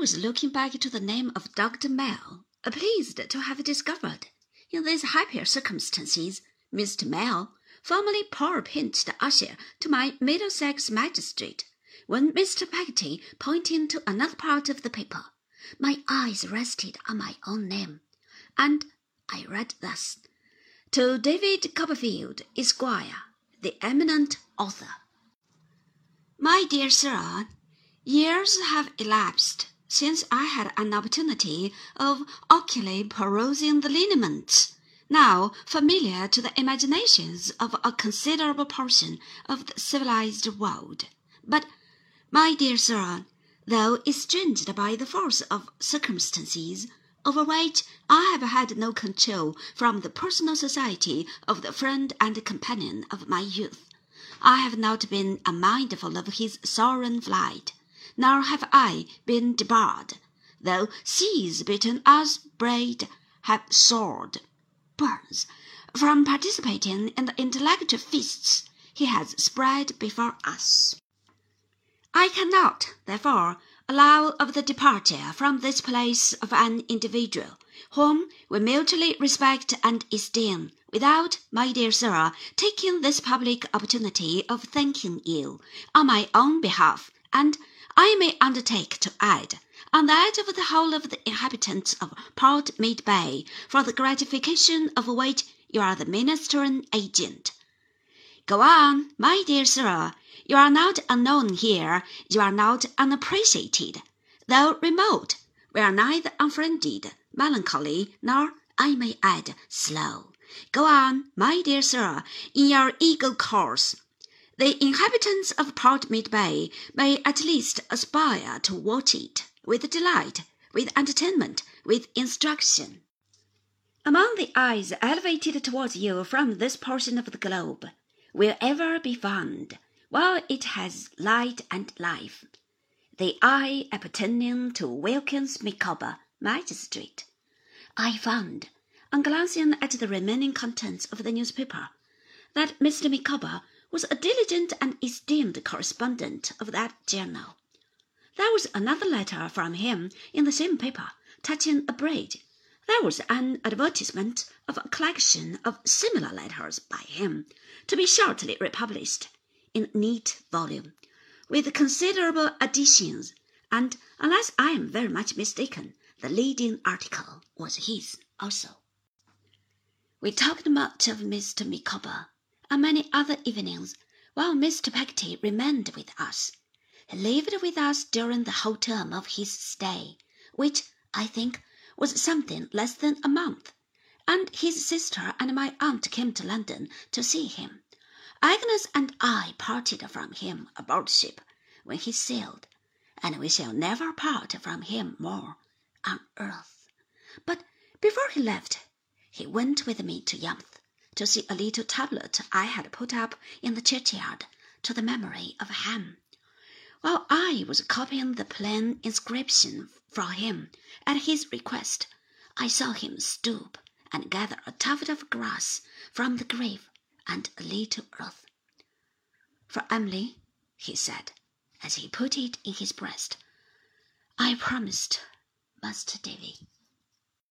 was looking back to the name of Dr. Mell, pleased to have discovered, in these happier circumstances, Mr. Mell, formerly poor pinched usher to my Middlesex magistrate, when Mr. Peggotty pointing to another part of the paper, my eyes rested on my own name, and I read thus: To David Copperfield, Esquire, the eminent author. My dear Sir, Years have elapsed since I had an opportunity of ocularly perusing the lineaments now familiar to the imaginations of a considerable portion of the civilized world. But, my dear Sir, though estranged by the force of circumstances, over which I have had no control from the personal society of the friend and companion of my youth, I have not been unmindful of his sovereign flight nor have I been debarred, though seas between us braid have soared, Burns, from participating in the intellectual feasts he has spread before us. I cannot, therefore, allow of the departure from this place of an individual whom we mutually respect and esteem, without, my dear sir, taking this public opportunity of thanking you, on my own behalf, and I may undertake to add, on that of the whole of the inhabitants of Port Middlebay, for the gratification of which you are the ministering agent. Go on, my dear sir. You are not unknown here, you are not unappreciated. Though remote, we are neither unfriended, melancholy, nor, I may add, slow. Go on, my dear sir, in your eagle course. The inhabitants of Port Middlebay may at least aspire to watch it with delight, with entertainment, with instruction. Among the eyes elevated towards you from this portion of the globe will ever be found, while it has light and life, the eye appertaining to Wilkins Micawber, magistrate. I found, on glancing at the remaining contents of the newspaper, that Mr. Micawber was a diligent and esteemed correspondent of that journal. There was another letter from him in the same paper touching a bridge. There was an advertisement of a collection of similar letters by him, to be shortly republished in neat volume, with considerable additions, and, unless I am very much mistaken, the leading article was his also. We talked much of Mr. Micawber and many other evenings while Mr. Peggotty remained with us. He lived with us during the whole term of his stay, which, I think, was something less than a month, and his sister and my aunt came to London to see him. Agnes and I parted from him aboard ship when he sailed, and we shall never part from him more on earth. But before he left, he went with me to Yarmouth to see a little tablet I had put up in the churchyard to the memory of Ham. While I was copying the plain inscription for him at his request, I saw him stoop and gather a tuft of grass from the grave and a little earth. For Emily, he said, as he put it in his breast, I promised Master Davy.